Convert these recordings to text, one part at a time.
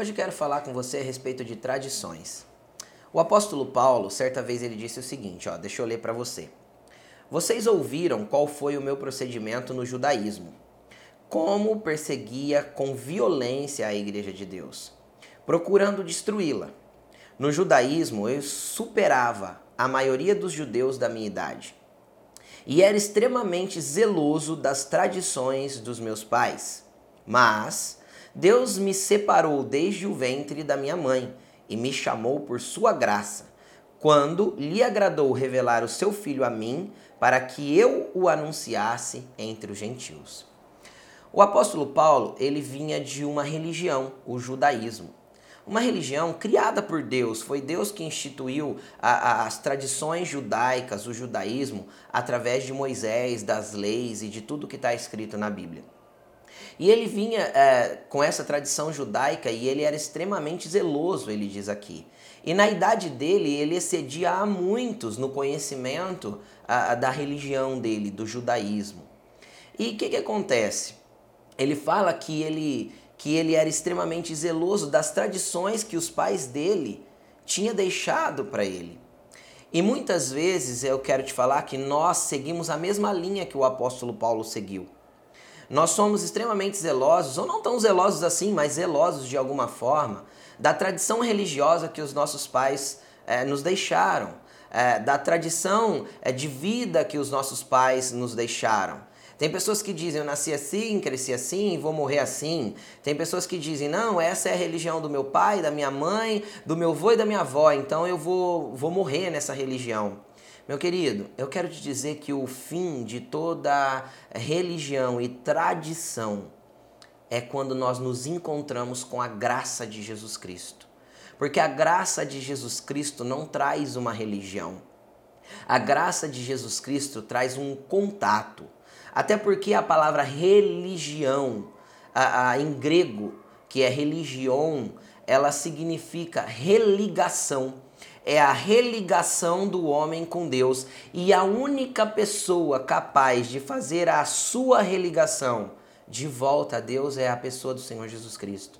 Hoje quero falar com você a respeito de tradições. O apóstolo Paulo, certa vez ele disse o seguinte, ó, deixa eu ler para você. Vocês ouviram qual foi o meu procedimento no judaísmo? Como perseguia com violência a igreja de Deus, procurando destruí-la. No judaísmo, eu superava a maioria dos judeus da minha idade e era extremamente zeloso das tradições dos meus pais. Mas Deus me separou desde o ventre da minha mãe e me chamou por sua graça, quando lhe agradou revelar o seu filho a mim, para que eu o anunciasse entre os gentios. O apóstolo Paulo, ele vinha de uma religião, o judaísmo. Uma religião criada por Deus, foi Deus que instituiu a, a, as tradições judaicas, o judaísmo, através de Moisés, das leis e de tudo que está escrito na Bíblia. E ele vinha é, com essa tradição judaica e ele era extremamente zeloso, ele diz aqui. E na idade dele, ele excedia a muitos no conhecimento a, a, da religião dele, do judaísmo. E o que, que acontece? Ele fala que ele, que ele era extremamente zeloso das tradições que os pais dele tinham deixado para ele. E muitas vezes eu quero te falar que nós seguimos a mesma linha que o apóstolo Paulo seguiu. Nós somos extremamente zelosos, ou não tão zelosos assim, mas zelosos de alguma forma, da tradição religiosa que os nossos pais é, nos deixaram, é, da tradição é, de vida que os nossos pais nos deixaram. Tem pessoas que dizem, eu nasci assim, cresci assim, vou morrer assim. Tem pessoas que dizem, não, essa é a religião do meu pai, da minha mãe, do meu avô e da minha avó, então eu vou, vou morrer nessa religião. Meu querido, eu quero te dizer que o fim de toda religião e tradição é quando nós nos encontramos com a graça de Jesus Cristo. Porque a graça de Jesus Cristo não traz uma religião. A graça de Jesus Cristo traz um contato. Até porque a palavra religião, a, a, em grego, que é religion, ela significa religação é a religação do homem com Deus e a única pessoa capaz de fazer a sua religação de volta a Deus é a pessoa do Senhor Jesus Cristo.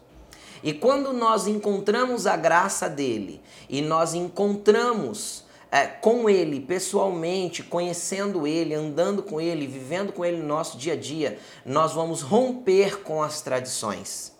E quando nós encontramos a graça dele e nós encontramos é, com ele pessoalmente, conhecendo ele, andando com ele, vivendo com ele no nosso dia a dia, nós vamos romper com as tradições.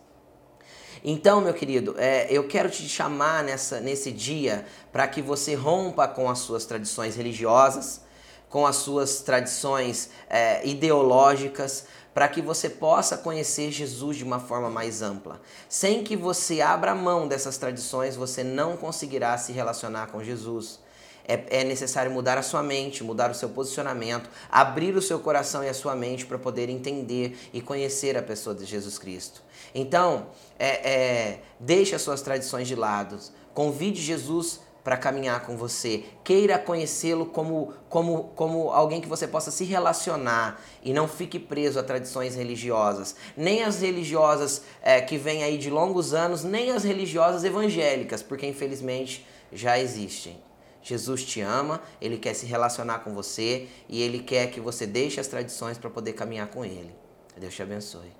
Então, meu querido, é, eu quero te chamar nessa, nesse dia para que você rompa com as suas tradições religiosas, com as suas tradições é, ideológicas, para que você possa conhecer Jesus de uma forma mais ampla. Sem que você abra mão dessas tradições, você não conseguirá se relacionar com Jesus. É, é, necessário mudar a sua mente, mudar o seu posicionamento, abrir o seu coração e a sua mente para poder entender e conhecer a pessoa de Jesus Cristo. Então, é, é, deixe as suas tradições de lado, convide Jesus para caminhar com você, queira conhecê-lo como, como, como alguém que você possa se relacionar e não fique preso a tradições religiosas, nem as religiosas é, que vêm aí de longos anos, nem as religiosas evangélicas, porque infelizmente já existem. Jesus te ama, ele quer se relacionar com você e ele quer que você deixe as tradições para poder caminhar com ele. Deus te abençoe.